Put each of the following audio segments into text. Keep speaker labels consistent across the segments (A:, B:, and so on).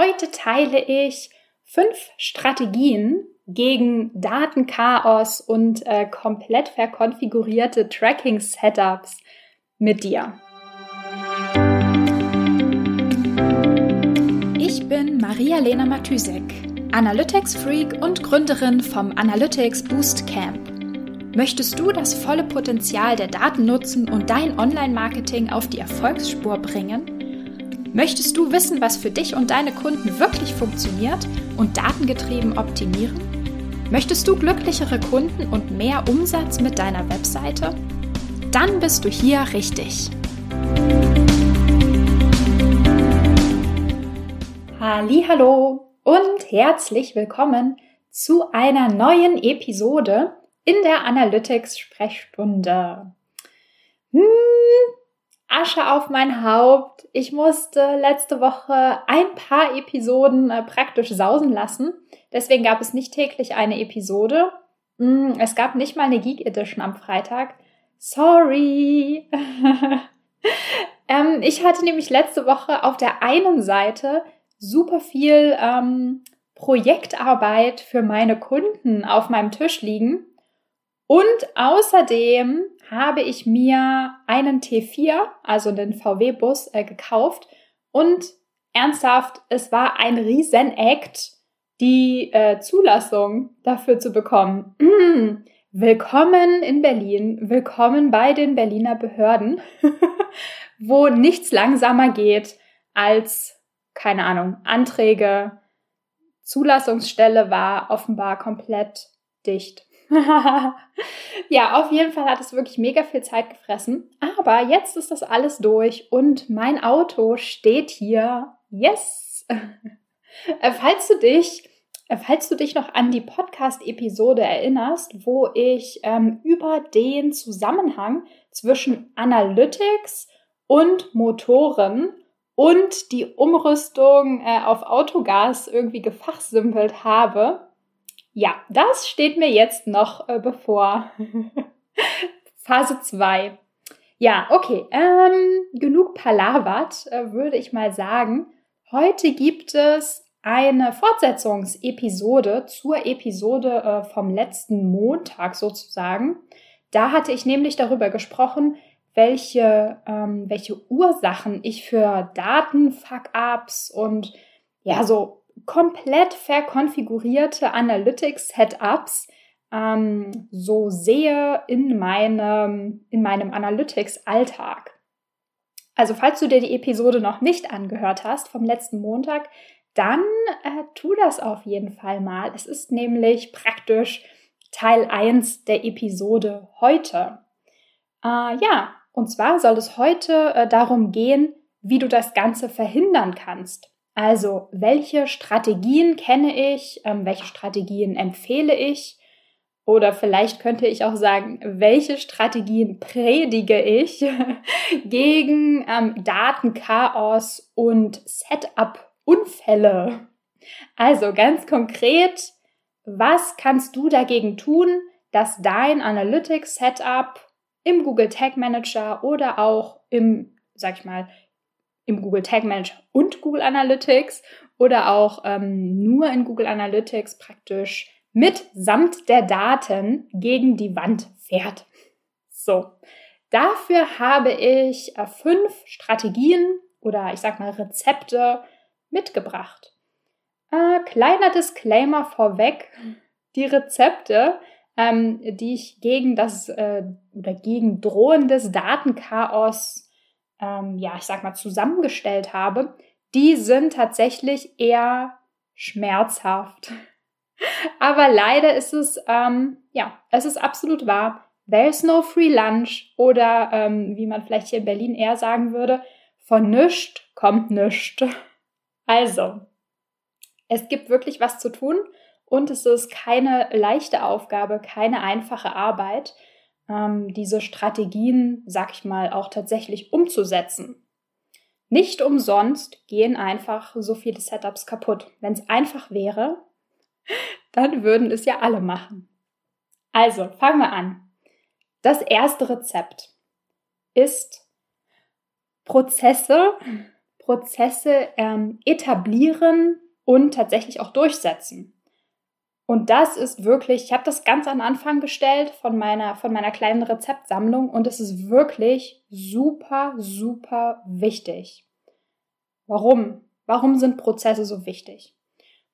A: Heute teile ich fünf Strategien gegen Datenchaos und äh, komplett verkonfigurierte Tracking-Setups mit dir. Ich bin Maria-Lena Matysek, Analytics-Freak und Gründerin vom Analytics Boost Camp. Möchtest du das volle Potenzial der Daten nutzen und dein Online-Marketing auf die Erfolgsspur bringen? Möchtest du wissen, was für dich und deine Kunden wirklich funktioniert und datengetrieben optimieren? Möchtest du glücklichere Kunden und mehr Umsatz mit deiner Webseite? Dann bist du hier richtig. Hallo und herzlich willkommen zu einer neuen Episode in der Analytics Sprechstunde. Hm, Asche auf mein Haupt. Ich musste letzte Woche ein paar Episoden äh, praktisch sausen lassen. Deswegen gab es nicht täglich eine Episode. Mm, es gab nicht mal eine Geek Edition am Freitag. Sorry. ähm, ich hatte nämlich letzte Woche auf der einen Seite super viel ähm, Projektarbeit für meine Kunden auf meinem Tisch liegen. Und außerdem habe ich mir einen T4, also den VW-Bus, äh, gekauft. Und ernsthaft, es war ein Riesen-Act, die äh, Zulassung dafür zu bekommen. Mm, willkommen in Berlin, willkommen bei den Berliner Behörden, wo nichts langsamer geht als, keine Ahnung, Anträge. Zulassungsstelle war offenbar komplett dicht. ja, auf jeden Fall hat es wirklich mega viel Zeit gefressen. Aber jetzt ist das alles durch und mein Auto steht hier. Yes! Falls du dich, falls du dich noch an die Podcast-Episode erinnerst, wo ich ähm, über den Zusammenhang zwischen Analytics und Motoren und die Umrüstung äh, auf Autogas irgendwie gefachsimpelt habe, ja, das steht mir jetzt noch äh, bevor. Phase 2. Ja, okay. Ähm, genug palavert, äh, würde ich mal sagen. Heute gibt es eine Fortsetzungsepisode zur Episode äh, vom letzten Montag sozusagen. Da hatte ich nämlich darüber gesprochen, welche, ähm, welche Ursachen ich für Datenfuck-ups und ja, so komplett verkonfigurierte Analytics-Setups ähm, so sehe in meinem, in meinem Analytics-Alltag. Also falls du dir die Episode noch nicht angehört hast vom letzten Montag, dann äh, tu das auf jeden Fall mal. Es ist nämlich praktisch Teil 1 der Episode heute. Äh, ja, und zwar soll es heute äh, darum gehen, wie du das Ganze verhindern kannst. Also, welche Strategien kenne ich? Ähm, welche Strategien empfehle ich? Oder vielleicht könnte ich auch sagen, welche Strategien predige ich gegen ähm, Datenchaos und Setup-Unfälle? Also ganz konkret, was kannst du dagegen tun, dass dein Analytics-Setup im Google Tag Manager oder auch im, sag ich mal, im Google Tag Manager und Google Analytics oder auch ähm, nur in Google Analytics praktisch mitsamt der Daten gegen die Wand fährt. So, dafür habe ich äh, fünf Strategien oder ich sag mal Rezepte mitgebracht. Äh, kleiner Disclaimer vorweg: Die Rezepte, ähm, die ich gegen das äh, oder gegen drohendes Datenchaos ähm, ja, ich sag mal, zusammengestellt habe, die sind tatsächlich eher schmerzhaft. Aber leider ist es, ähm, ja, es ist absolut wahr. There's no free lunch oder ähm, wie man vielleicht hier in Berlin eher sagen würde, von nischt kommt nischt. Also, es gibt wirklich was zu tun und es ist keine leichte Aufgabe, keine einfache Arbeit ähm, diese Strategien, sag ich mal, auch tatsächlich umzusetzen. Nicht umsonst gehen einfach so viele Setups kaputt. Wenn es einfach wäre, dann würden es ja alle machen. Also, fangen wir an. Das erste Rezept ist Prozesse, Prozesse ähm, etablieren und tatsächlich auch durchsetzen. Und das ist wirklich, ich habe das ganz am Anfang gestellt von meiner, von meiner kleinen Rezeptsammlung und es ist wirklich super, super wichtig. Warum? Warum sind Prozesse so wichtig?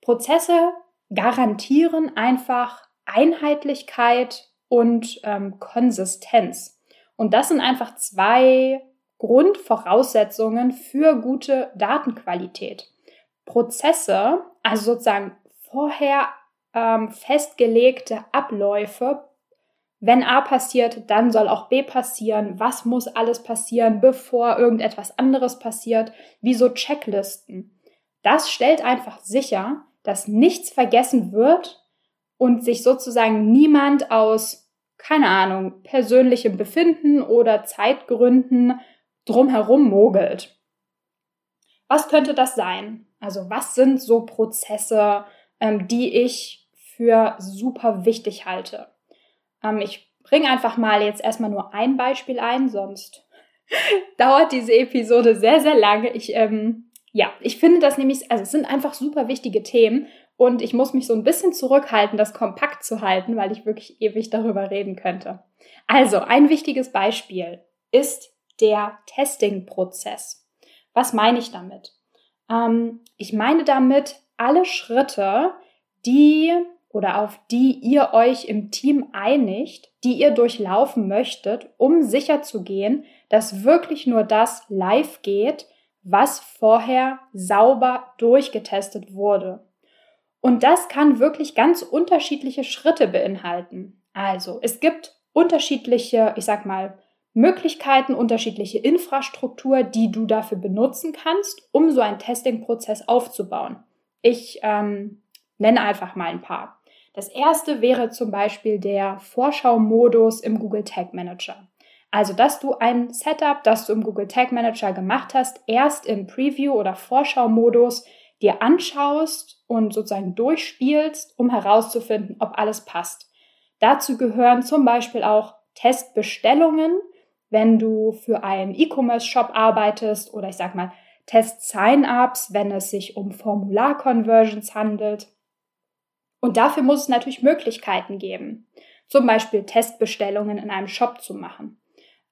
A: Prozesse garantieren einfach Einheitlichkeit und ähm, Konsistenz. Und das sind einfach zwei Grundvoraussetzungen für gute Datenqualität. Prozesse, also sozusagen vorher ähm, festgelegte Abläufe. Wenn A passiert, dann soll auch B passieren. Was muss alles passieren, bevor irgendetwas anderes passiert? Wie so Checklisten. Das stellt einfach sicher, dass nichts vergessen wird und sich sozusagen niemand aus, keine Ahnung, persönlichem Befinden oder Zeitgründen drumherum mogelt. Was könnte das sein? Also was sind so Prozesse, ähm, die ich für super wichtig halte? Ähm, ich bringe einfach mal jetzt erstmal nur ein Beispiel ein, sonst dauert diese Episode sehr, sehr lange. Ich, ähm, ja, ich finde das nämlich, also es sind einfach super wichtige Themen und ich muss mich so ein bisschen zurückhalten, das kompakt zu halten, weil ich wirklich ewig darüber reden könnte. Also, ein wichtiges Beispiel ist der Testing-Prozess. Was meine ich damit? Ähm, ich meine damit alle Schritte, die oder auf die ihr euch im Team einigt, die ihr durchlaufen möchtet, um sicherzugehen, dass wirklich nur das live geht, was vorher sauber durchgetestet wurde. Und das kann wirklich ganz unterschiedliche Schritte beinhalten. Also, es gibt unterschiedliche, ich sag mal, Möglichkeiten, unterschiedliche Infrastruktur, die du dafür benutzen kannst, um so einen Testing-Prozess aufzubauen. Ich ähm, nenne einfach mal ein paar. Das erste wäre zum Beispiel der Vorschau-Modus im Google Tag Manager. Also, dass du ein Setup, das du im Google Tag Manager gemacht hast, erst im Preview- oder Vorschau-Modus dir anschaust und sozusagen durchspielst, um herauszufinden, ob alles passt. Dazu gehören zum Beispiel auch Testbestellungen, wenn du für einen E-Commerce-Shop arbeitest oder ich sag mal Test-Sign-ups, wenn es sich um Formular-Conversions handelt. Und dafür muss es natürlich Möglichkeiten geben, zum Beispiel Testbestellungen in einem Shop zu machen.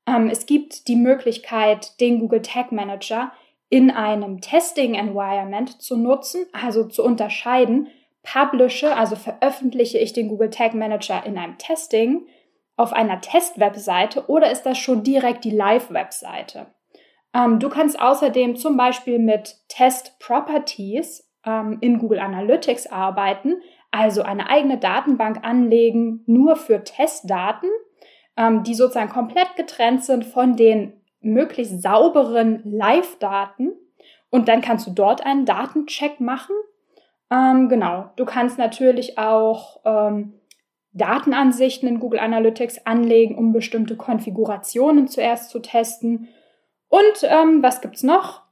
A: Ähm, es gibt die Möglichkeit, den Google Tag Manager in einem Testing Environment zu nutzen, also zu unterscheiden, publishe, also veröffentliche ich den Google Tag Manager in einem Testing auf einer Test-Webseite oder ist das schon direkt die Live-Webseite? Ähm, du kannst außerdem zum Beispiel mit Test Properties ähm, in Google Analytics arbeiten, also eine eigene Datenbank anlegen, nur für Testdaten, ähm, die sozusagen komplett getrennt sind von den möglichst sauberen Live-Daten. Und dann kannst du dort einen Datencheck machen. Ähm, genau, du kannst natürlich auch ähm, Datenansichten in Google Analytics anlegen, um bestimmte Konfigurationen zuerst zu testen. Und ähm, was gibt's noch?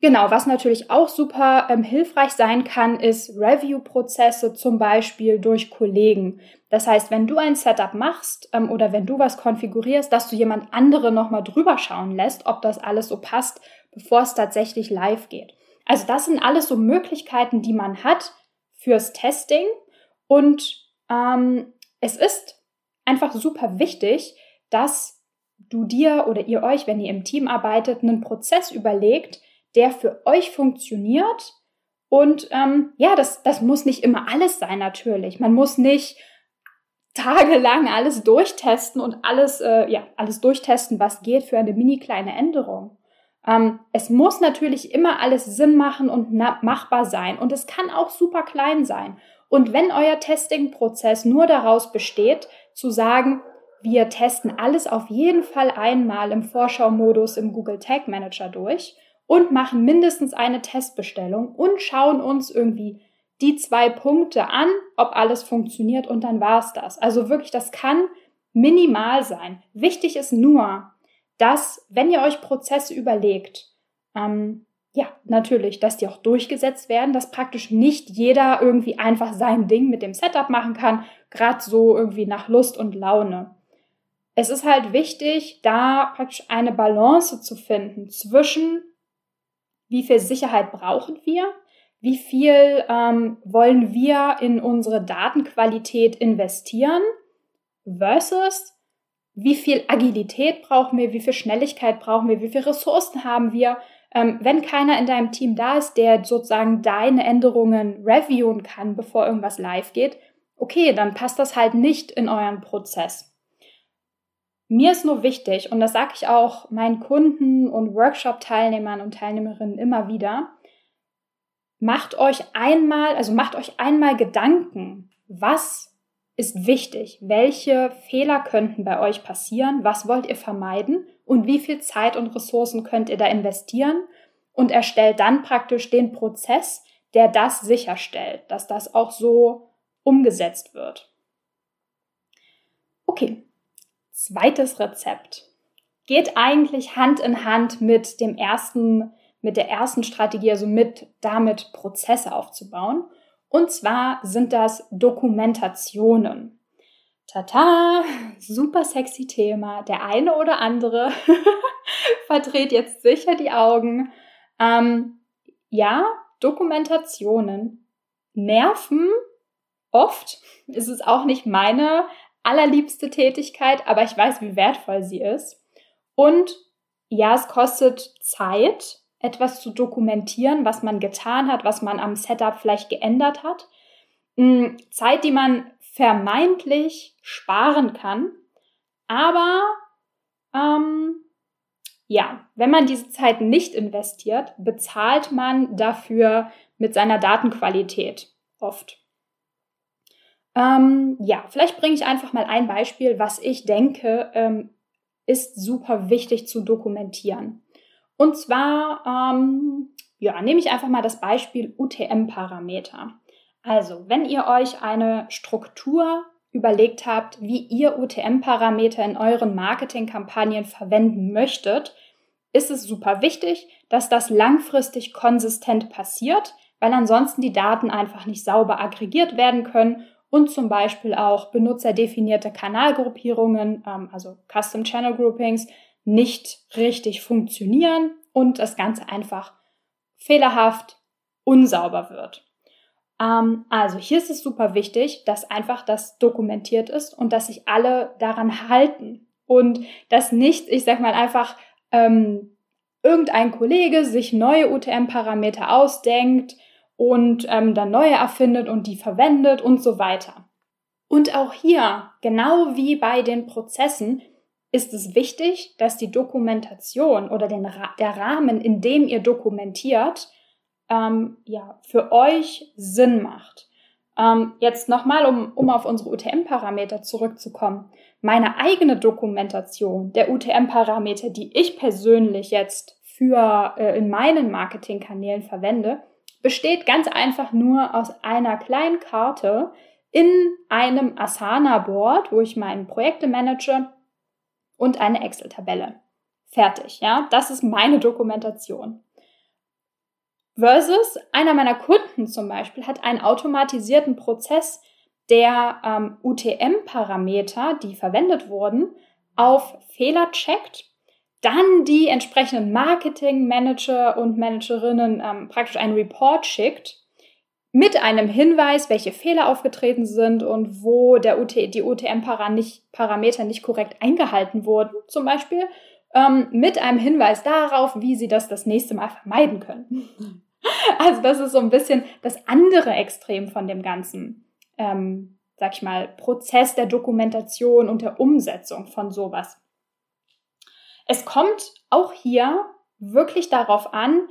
A: Genau, was natürlich auch super ähm, hilfreich sein kann, ist Review-Prozesse zum Beispiel durch Kollegen. Das heißt, wenn du ein Setup machst ähm, oder wenn du was konfigurierst, dass du jemand andere nochmal drüber schauen lässt, ob das alles so passt, bevor es tatsächlich live geht. Also das sind alles so Möglichkeiten, die man hat fürs Testing und ähm, es ist einfach super wichtig, dass du dir oder ihr euch, wenn ihr im Team arbeitet, einen Prozess überlegt, der für euch funktioniert. Und ähm, ja, das, das muss nicht immer alles sein, natürlich. Man muss nicht tagelang alles durchtesten und alles, äh, ja, alles durchtesten, was geht für eine mini kleine Änderung. Ähm, es muss natürlich immer alles Sinn machen und machbar sein. Und es kann auch super klein sein. Und wenn euer Testing-Prozess nur daraus besteht, zu sagen, wir testen alles auf jeden Fall einmal im Vorschau-Modus im Google Tag Manager durch und machen mindestens eine Testbestellung und schauen uns irgendwie die zwei Punkte an, ob alles funktioniert und dann war's das. Also wirklich, das kann minimal sein. Wichtig ist nur, dass, wenn ihr euch Prozesse überlegt, ähm, ja, natürlich, dass die auch durchgesetzt werden, dass praktisch nicht jeder irgendwie einfach sein Ding mit dem Setup machen kann, gerade so irgendwie nach Lust und Laune. Es ist halt wichtig, da praktisch eine Balance zu finden zwischen wie viel Sicherheit brauchen wir, wie viel ähm, wollen wir in unsere Datenqualität investieren versus wie viel Agilität brauchen wir, wie viel Schnelligkeit brauchen wir, wie viele Ressourcen haben wir. Ähm, wenn keiner in deinem Team da ist, der sozusagen deine Änderungen reviewen kann, bevor irgendwas live geht, okay, dann passt das halt nicht in euren Prozess. Mir ist nur wichtig, und das sage ich auch meinen Kunden und Workshop-Teilnehmern und Teilnehmerinnen immer wieder, macht euch einmal, also macht euch einmal Gedanken, was ist wichtig, welche Fehler könnten bei euch passieren, was wollt ihr vermeiden? Und wie viel Zeit und Ressourcen könnt ihr da investieren? Und erstellt dann praktisch den Prozess, der das sicherstellt, dass das auch so umgesetzt wird. Okay, zweites Rezept geht eigentlich Hand in Hand mit dem ersten, mit der ersten Strategie, also mit damit Prozesse aufzubauen. Und zwar sind das Dokumentationen. Tata, super sexy Thema. Der eine oder andere verdreht jetzt sicher die Augen. Ähm, ja, Dokumentationen nerven oft. Ist es auch nicht meine allerliebste Tätigkeit, aber ich weiß, wie wertvoll sie ist. Und ja, es kostet Zeit, etwas zu dokumentieren, was man getan hat, was man am Setup vielleicht geändert hat. Hm, Zeit, die man vermeintlich sparen kann, aber ähm, ja, wenn man diese Zeit nicht investiert, bezahlt man dafür mit seiner Datenqualität oft. Ähm, ja, vielleicht bringe ich einfach mal ein Beispiel, was ich denke, ähm, ist super wichtig zu dokumentieren. Und zwar, ähm, ja, nehme ich einfach mal das Beispiel UTM-Parameter. Also, wenn ihr euch eine Struktur überlegt habt, wie ihr UTM-Parameter in euren Marketingkampagnen verwenden möchtet, ist es super wichtig, dass das langfristig konsistent passiert, weil ansonsten die Daten einfach nicht sauber aggregiert werden können und zum Beispiel auch benutzerdefinierte Kanalgruppierungen, ähm, also Custom Channel Groupings, nicht richtig funktionieren und das Ganze einfach fehlerhaft, unsauber wird. Ähm, also hier ist es super wichtig, dass einfach das dokumentiert ist und dass sich alle daran halten und dass nicht, ich sag mal einfach, ähm, irgendein Kollege sich neue UTM-Parameter ausdenkt und ähm, dann neue erfindet und die verwendet und so weiter. Und auch hier, genau wie bei den Prozessen, ist es wichtig, dass die Dokumentation oder den, der Rahmen, in dem ihr dokumentiert, ähm, ja, für euch Sinn macht. Ähm, jetzt nochmal, um, um auf unsere UTM-Parameter zurückzukommen. Meine eigene Dokumentation der UTM-Parameter, die ich persönlich jetzt für äh, in meinen Marketingkanälen verwende, besteht ganz einfach nur aus einer kleinen Karte in einem Asana-Board, wo ich meine Projekte manage und eine Excel-Tabelle. Fertig, ja. Das ist meine Dokumentation. Versus einer meiner Kunden zum Beispiel hat einen automatisierten Prozess, der ähm, UTM-Parameter, die verwendet wurden, auf Fehler checkt, dann die entsprechenden Marketing-Manager und Managerinnen ähm, praktisch einen Report schickt mit einem Hinweis, welche Fehler aufgetreten sind und wo der UT, die UTM-Parameter nicht korrekt eingehalten wurden, zum Beispiel, ähm, mit einem Hinweis darauf, wie sie das das nächste Mal vermeiden können. Also das ist so ein bisschen das andere Extrem von dem ganzen, ähm, sag ich mal, Prozess der Dokumentation und der Umsetzung von sowas. Es kommt auch hier wirklich darauf an,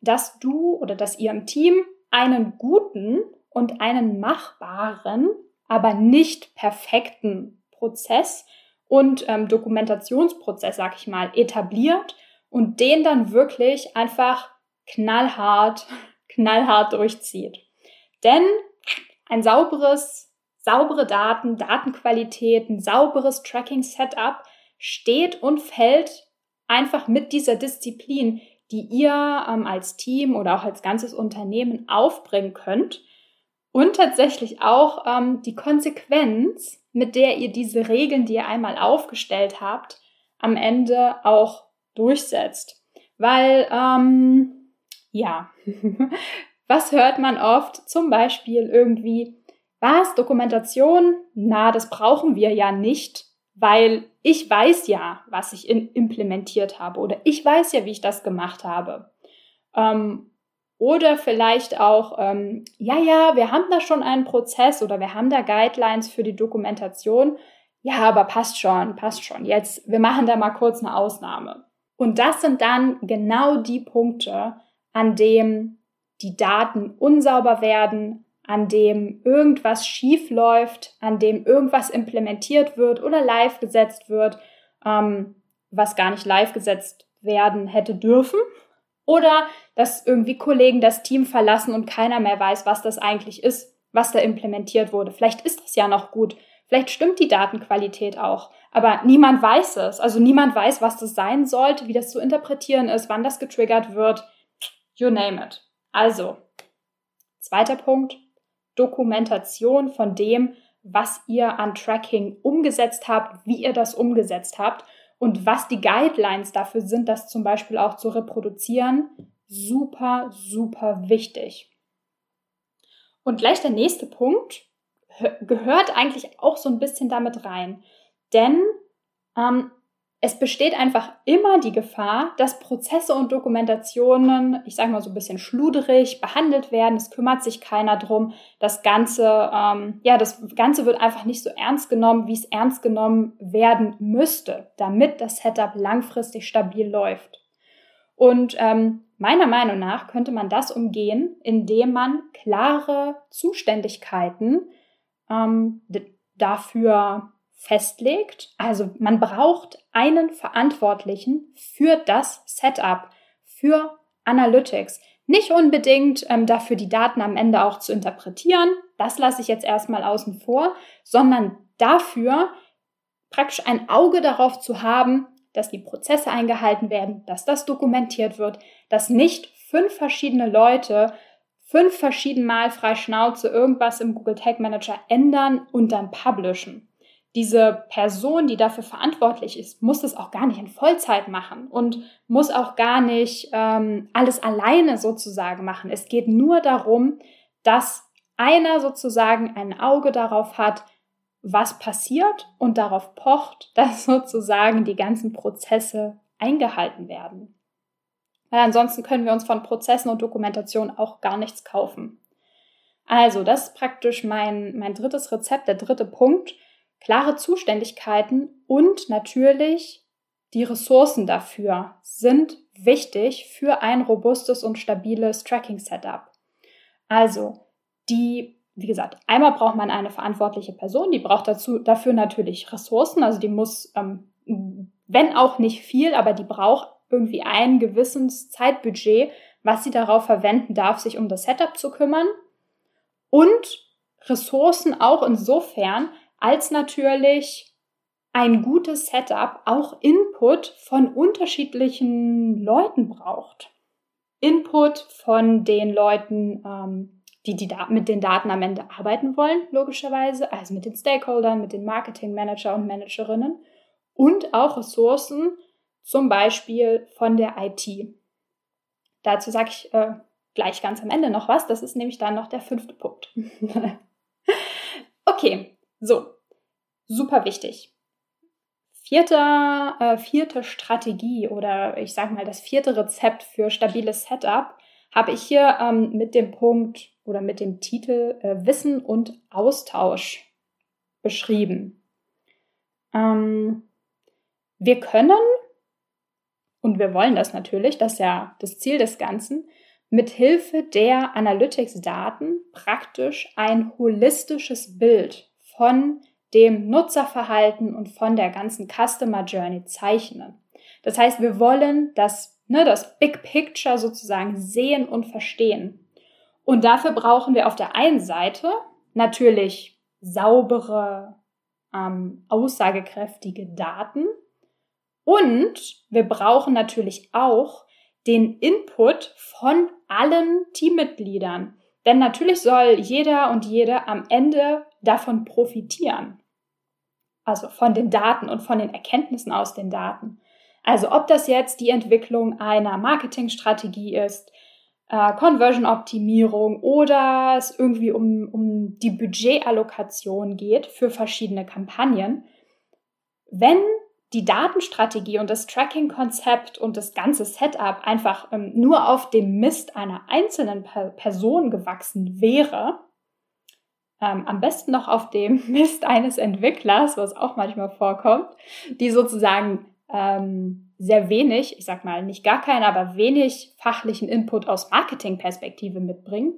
A: dass du oder dass ihr im Team einen guten und einen machbaren, aber nicht perfekten Prozess und ähm, Dokumentationsprozess, sag ich mal, etabliert und den dann wirklich einfach knallhart, knallhart durchzieht. Denn ein sauberes, saubere Daten, Datenqualität, ein sauberes Tracking-Setup steht und fällt einfach mit dieser Disziplin, die ihr ähm, als Team oder auch als ganzes Unternehmen aufbringen könnt. Und tatsächlich auch ähm, die Konsequenz, mit der ihr diese Regeln, die ihr einmal aufgestellt habt, am Ende auch durchsetzt. Weil ähm, Ja. Was hört man oft? Zum Beispiel irgendwie, was, Dokumentation? Na, das brauchen wir ja nicht, weil ich weiß ja, was ich implementiert habe oder ich weiß ja, wie ich das gemacht habe. Ähm, oder vielleicht auch, ähm, ja, ja, wir haben da schon einen Prozess oder wir haben da Guidelines für die Dokumentation. Ja, aber passt schon, passt schon. Jetzt, wir machen da mal kurz eine Ausnahme. Und das sind dann genau die Punkte, an dem die Daten unsauber werden, an dem irgendwas schief läuft, an dem irgendwas implementiert wird oder live gesetzt wird, ähm, was gar nicht live gesetzt werden hätte dürfen. Oder dass irgendwie Kollegen das Team verlassen und keiner mehr weiß, was das eigentlich ist, was da implementiert wurde. Vielleicht ist das ja noch gut. Vielleicht stimmt die Datenqualität auch. Aber niemand weiß es. Also niemand weiß, was das sein sollte, wie das zu interpretieren ist, wann das getriggert wird. You name it. Also, zweiter Punkt, Dokumentation von dem, was ihr an Tracking umgesetzt habt, wie ihr das umgesetzt habt und was die Guidelines dafür sind, das zum Beispiel auch zu reproduzieren. Super, super wichtig. Und gleich der nächste Punkt gehört eigentlich auch so ein bisschen damit rein. Denn ähm, es besteht einfach immer die Gefahr, dass Prozesse und Dokumentationen, ich sage mal so ein bisschen schluderig behandelt werden. Es kümmert sich keiner drum. Das Ganze, ähm, ja, das Ganze wird einfach nicht so ernst genommen, wie es ernst genommen werden müsste, damit das Setup langfristig stabil läuft. Und ähm, meiner Meinung nach könnte man das umgehen, indem man klare Zuständigkeiten ähm, dafür festlegt. Also man braucht einen Verantwortlichen für das Setup, für Analytics. Nicht unbedingt ähm, dafür die Daten am Ende auch zu interpretieren, das lasse ich jetzt erstmal außen vor, sondern dafür praktisch ein Auge darauf zu haben, dass die Prozesse eingehalten werden, dass das dokumentiert wird, dass nicht fünf verschiedene Leute fünf verschieden Mal frei Schnauze irgendwas im Google Tag Manager ändern und dann publishen diese Person, die dafür verantwortlich ist, muss das auch gar nicht in Vollzeit machen und muss auch gar nicht ähm, alles alleine sozusagen machen. Es geht nur darum, dass einer sozusagen ein Auge darauf hat, was passiert und darauf pocht, dass sozusagen die ganzen Prozesse eingehalten werden. Weil ansonsten können wir uns von Prozessen und Dokumentation auch gar nichts kaufen. Also, das ist praktisch mein, mein drittes Rezept, der dritte Punkt Klare Zuständigkeiten und natürlich die Ressourcen dafür sind wichtig für ein robustes und stabiles Tracking-Setup. Also, die, wie gesagt, einmal braucht man eine verantwortliche Person, die braucht dazu, dafür natürlich Ressourcen, also die muss, ähm, wenn auch nicht viel, aber die braucht irgendwie ein gewisses Zeitbudget, was sie darauf verwenden darf, sich um das Setup zu kümmern. Und Ressourcen auch insofern, als natürlich ein gutes Setup auch Input von unterschiedlichen Leuten braucht. Input von den Leuten, ähm, die, die mit den Daten am Ende arbeiten wollen, logischerweise, also mit den Stakeholdern, mit den Marketingmanager und Managerinnen und auch Ressourcen, zum Beispiel von der IT. Dazu sage ich äh, gleich ganz am Ende noch was, das ist nämlich dann noch der fünfte Punkt. okay, so, super wichtig. Vierte, äh, vierte Strategie oder ich sage mal das vierte Rezept für stabiles Setup habe ich hier ähm, mit dem Punkt oder mit dem Titel äh, Wissen und Austausch beschrieben. Ähm, wir können, und wir wollen das natürlich, das ist ja das Ziel des Ganzen, mit Hilfe der Analytics-Daten praktisch ein holistisches Bild von dem Nutzerverhalten und von der ganzen Customer Journey zeichnen. Das heißt, wir wollen das, ne, das Big Picture sozusagen sehen und verstehen. Und dafür brauchen wir auf der einen Seite natürlich saubere, ähm, aussagekräftige Daten. Und wir brauchen natürlich auch den Input von allen Teammitgliedern. Denn natürlich soll jeder und jede am Ende davon profitieren. Also von den Daten und von den Erkenntnissen aus den Daten. Also ob das jetzt die Entwicklung einer Marketingstrategie ist, äh, Conversion-Optimierung oder es irgendwie um, um die Budgetallokation geht für verschiedene Kampagnen, wenn die Datenstrategie und das Tracking-Konzept und das ganze Setup einfach ähm, nur auf dem Mist einer einzelnen per Person gewachsen wäre, ähm, am besten noch auf dem Mist eines Entwicklers, was auch manchmal vorkommt, die sozusagen ähm, sehr wenig, ich sag mal nicht gar keinen, aber wenig fachlichen Input aus Marketingperspektive mitbringen,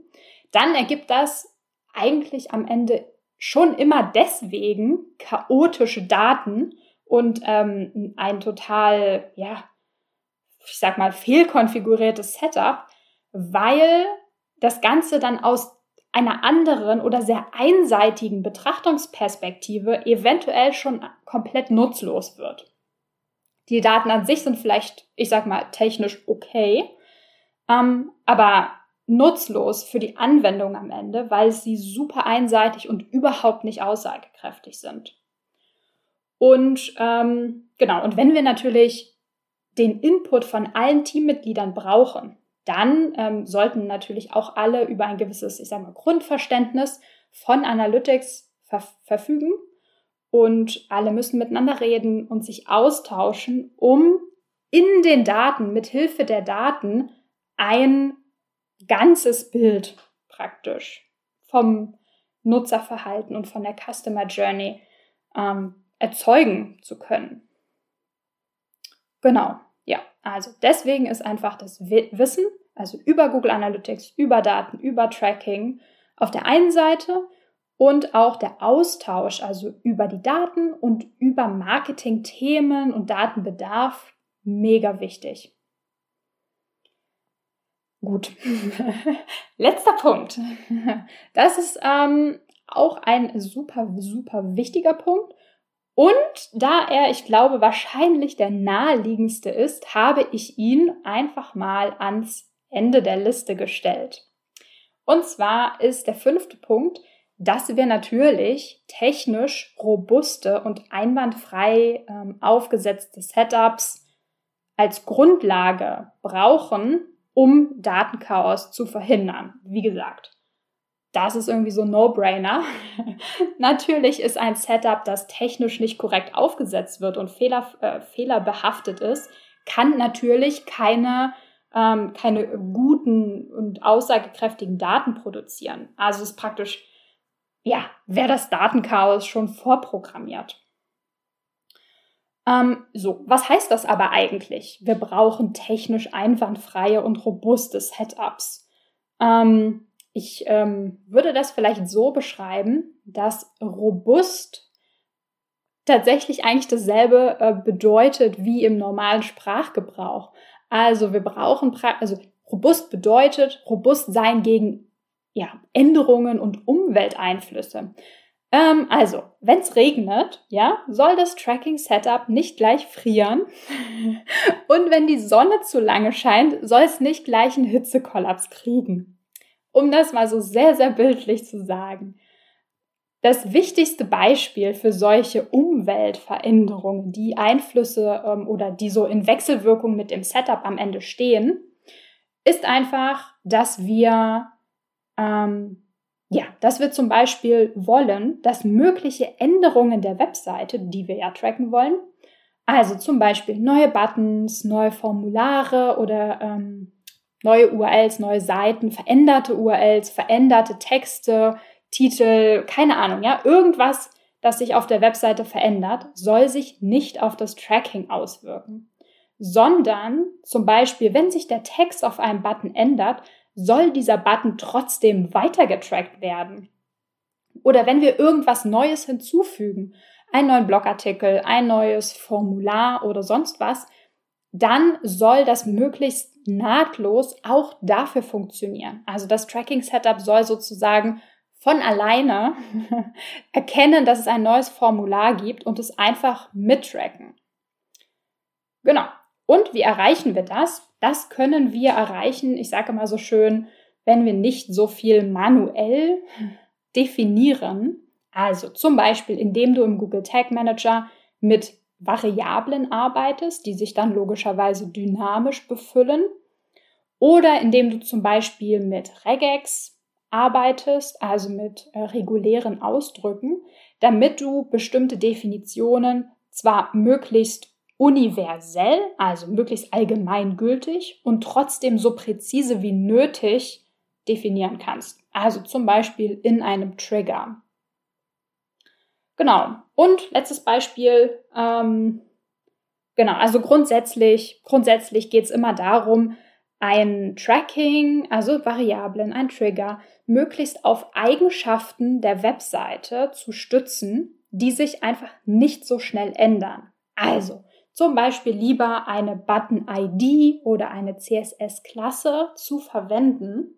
A: dann ergibt das eigentlich am Ende schon immer deswegen chaotische Daten und ähm, ein total, ja, ich sag mal, fehlkonfiguriertes Setup, weil das Ganze dann aus einer anderen oder sehr einseitigen Betrachtungsperspektive eventuell schon komplett nutzlos wird. Die Daten an sich sind vielleicht, ich sag mal, technisch okay, ähm, aber nutzlos für die Anwendung am Ende, weil sie super einseitig und überhaupt nicht aussagekräftig sind. Und ähm, genau, und wenn wir natürlich den Input von allen Teammitgliedern brauchen, dann ähm, sollten natürlich auch alle über ein gewisses, ich sage mal, Grundverständnis von Analytics ver verfügen und alle müssen miteinander reden und sich austauschen, um in den Daten, mit Hilfe der Daten, ein ganzes Bild praktisch vom Nutzerverhalten und von der Customer Journey ähm, erzeugen zu können. Genau. Ja, also deswegen ist einfach das Wissen, also über Google Analytics, über Daten, über Tracking auf der einen Seite und auch der Austausch, also über die Daten und über Marketing-Themen und Datenbedarf mega wichtig. Gut, letzter Punkt. Das ist ähm, auch ein super, super wichtiger Punkt und da er, ich glaube, wahrscheinlich der naheliegendste ist, habe ich ihn einfach mal ans Ende der Liste gestellt. Und zwar ist der fünfte Punkt, dass wir natürlich technisch robuste und einwandfrei ähm, aufgesetzte Setups als Grundlage brauchen, um Datenchaos zu verhindern. Wie gesagt, das ist irgendwie so No-Brainer. Natürlich ist ein Setup, das technisch nicht korrekt aufgesetzt wird und fehler, äh, fehlerbehaftet ist, kann natürlich keine, ähm, keine guten und aussagekräftigen Daten produzieren. Also ist praktisch, ja, wäre das Datenchaos schon vorprogrammiert. Ähm, so, was heißt das aber eigentlich? Wir brauchen technisch einwandfreie und robuste Setups. Ähm, ich ähm, würde das vielleicht so beschreiben, dass robust tatsächlich eigentlich dasselbe äh, bedeutet wie im normalen Sprachgebrauch. Also wir brauchen, also robust bedeutet robust sein gegen ja, Änderungen und Umwelteinflüsse. Ähm, also, wenn es regnet, ja, soll das Tracking-Setup nicht gleich frieren. und wenn die Sonne zu lange scheint, soll es nicht gleich einen Hitzekollaps kriegen um das mal so sehr, sehr bildlich zu sagen. Das wichtigste Beispiel für solche Umweltveränderungen, die Einflüsse ähm, oder die so in Wechselwirkung mit dem Setup am Ende stehen, ist einfach, dass wir, ähm, ja, dass wir zum Beispiel wollen, dass mögliche Änderungen der Webseite, die wir ja tracken wollen, also zum Beispiel neue Buttons, neue Formulare oder ähm, neue URLs, neue Seiten, veränderte URLs, veränderte Texte, Titel, keine Ahnung, ja, irgendwas, das sich auf der Webseite verändert, soll sich nicht auf das Tracking auswirken, sondern zum Beispiel, wenn sich der Text auf einem Button ändert, soll dieser Button trotzdem weitergetrackt werden. Oder wenn wir irgendwas Neues hinzufügen, einen neuen Blogartikel, ein neues Formular oder sonst was, dann soll das möglichst nahtlos auch dafür funktionieren. Also das Tracking-Setup soll sozusagen von alleine erkennen, dass es ein neues Formular gibt und es einfach mittracken. Genau. Und wie erreichen wir das? Das können wir erreichen, ich sage mal so schön, wenn wir nicht so viel manuell definieren. Also zum Beispiel, indem du im Google Tag Manager mit Variablen arbeitest, die sich dann logischerweise dynamisch befüllen Oder indem du zum Beispiel mit Regex arbeitest, also mit äh, regulären Ausdrücken, damit du bestimmte Definitionen zwar möglichst universell, also möglichst allgemeingültig und trotzdem so präzise wie nötig definieren kannst. Also zum Beispiel in einem Trigger. Genau. Und letztes Beispiel. Ähm, genau. Also grundsätzlich, grundsätzlich geht es immer darum, ein Tracking, also Variablen, ein Trigger, möglichst auf Eigenschaften der Webseite zu stützen, die sich einfach nicht so schnell ändern. Also zum Beispiel lieber eine Button-ID oder eine CSS-Klasse zu verwenden,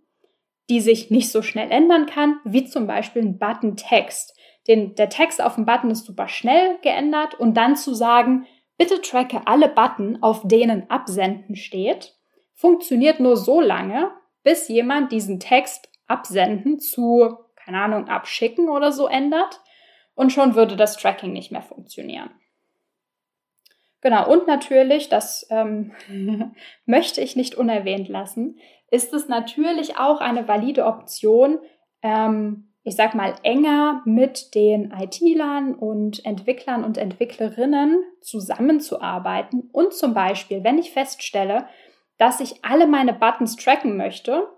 A: die sich nicht so schnell ändern kann, wie zum Beispiel ein Button-Text. Der Text auf dem Button ist super schnell geändert und dann zu sagen, bitte tracke alle Button, auf denen Absenden steht, funktioniert nur so lange, bis jemand diesen Text absenden zu, keine Ahnung, abschicken oder so ändert und schon würde das Tracking nicht mehr funktionieren. Genau, und natürlich, das ähm, möchte ich nicht unerwähnt lassen, ist es natürlich auch eine valide Option, ähm, ich sag mal, enger mit den IT-Lern und Entwicklern und Entwicklerinnen zusammenzuarbeiten. Und zum Beispiel, wenn ich feststelle, dass ich alle meine Buttons tracken möchte,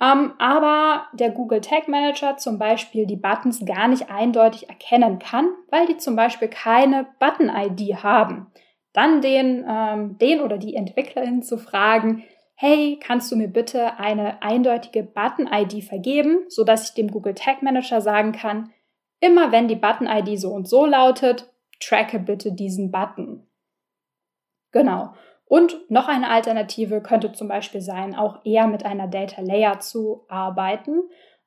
A: ähm, aber der Google Tag Manager zum Beispiel die Buttons gar nicht eindeutig erkennen kann, weil die zum Beispiel keine Button-ID haben dann den, ähm, den oder die Entwicklerin zu fragen, hey, kannst du mir bitte eine eindeutige Button-ID vergeben, sodass ich dem Google Tag Manager sagen kann, immer wenn die Button-ID so und so lautet, tracke bitte diesen Button. Genau. Und noch eine Alternative könnte zum Beispiel sein, auch eher mit einer Data Layer zu arbeiten.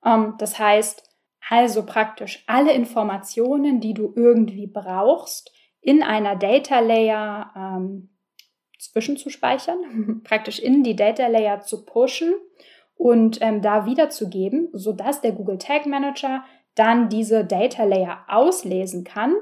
A: Ähm, das heißt, also praktisch alle Informationen, die du irgendwie brauchst, in einer Data Layer ähm, zwischenzuspeichern, praktisch in die Data Layer zu pushen und ähm, da wiederzugeben, sodass der Google Tag Manager dann diese Data Layer auslesen kann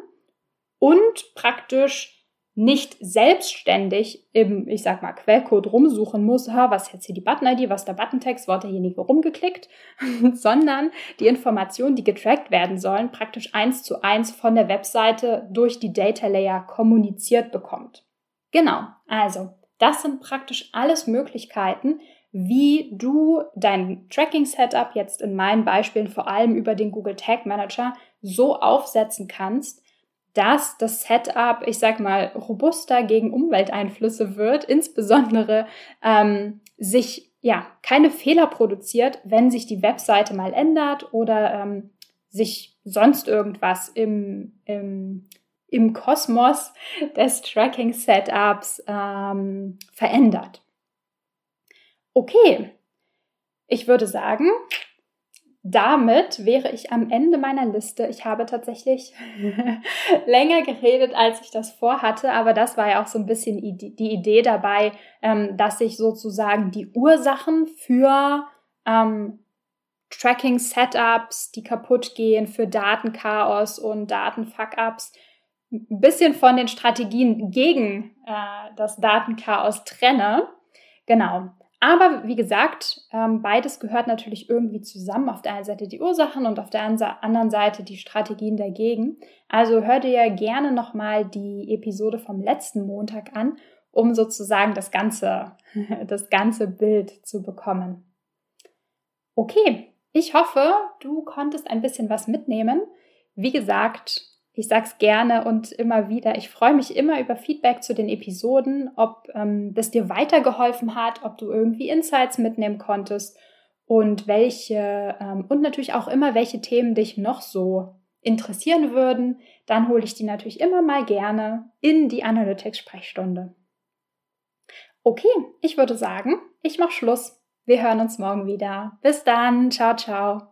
A: und praktisch nicht selbstständig im, ich sag mal, Quellcode rumsuchen muss, ha, was jetzt hier die Button-ID, was der Button-Text, wo hat derjenige rumgeklickt, sondern die Informationen, die getrackt werden sollen, praktisch eins zu eins von der Webseite durch die Data Layer kommuniziert bekommt. Genau, also das sind praktisch alles Möglichkeiten, wie du dein Tracking-Setup jetzt in meinen Beispielen vor allem über den Google Tag Manager so aufsetzen kannst, dass das Setup, ich sag mal, robuster gegen Umwelteinflüsse wird, insbesondere ähm, sich ja keine Fehler produziert, wenn sich die Webseite mal ändert oder ähm, sich sonst irgendwas im, im, im Kosmos des Tracking-Setups ähm, verändert. Okay, ich würde sagen, damit wäre ich am Ende meiner Liste. Ich habe tatsächlich länger geredet, als ich das vorhatte, aber das war ja auch so ein bisschen die Idee dabei, ähm, dass ich sozusagen die Ursachen für ähm, Tracking-Setups, die kaputt gehen, für Datenchaos und Datenfuck-Ups, ein bisschen von den Strategien gegen äh, das Datenchaos trenne. Genau. Aber wie gesagt, ähm, beides gehört natürlich irgendwie zusammen. Auf der einen Seite die Ursachen und auf der anderen Seite die Strategien dagegen. Also hör dir gerne nochmal die Episode vom letzten Montag an, um sozusagen das ganze, das ganze Bild zu bekommen. Okay, ich hoffe, du konntest ein bisschen was mitnehmen. Wie gesagt, ich sage es gerne und immer wieder. Ich freue mich immer über Feedback zu den Episoden, ob ähm, das dir weitergeholfen hat, ob du irgendwie Insights mitnehmen konntest und welche ähm, und natürlich auch immer, welche Themen dich noch so interessieren würden. Dann hole ich die natürlich immer mal gerne in die Analytics-Sprechstunde. Okay, ich würde sagen, ich mache Schluss. Wir hören uns morgen wieder. Bis dann. Ciao, ciao.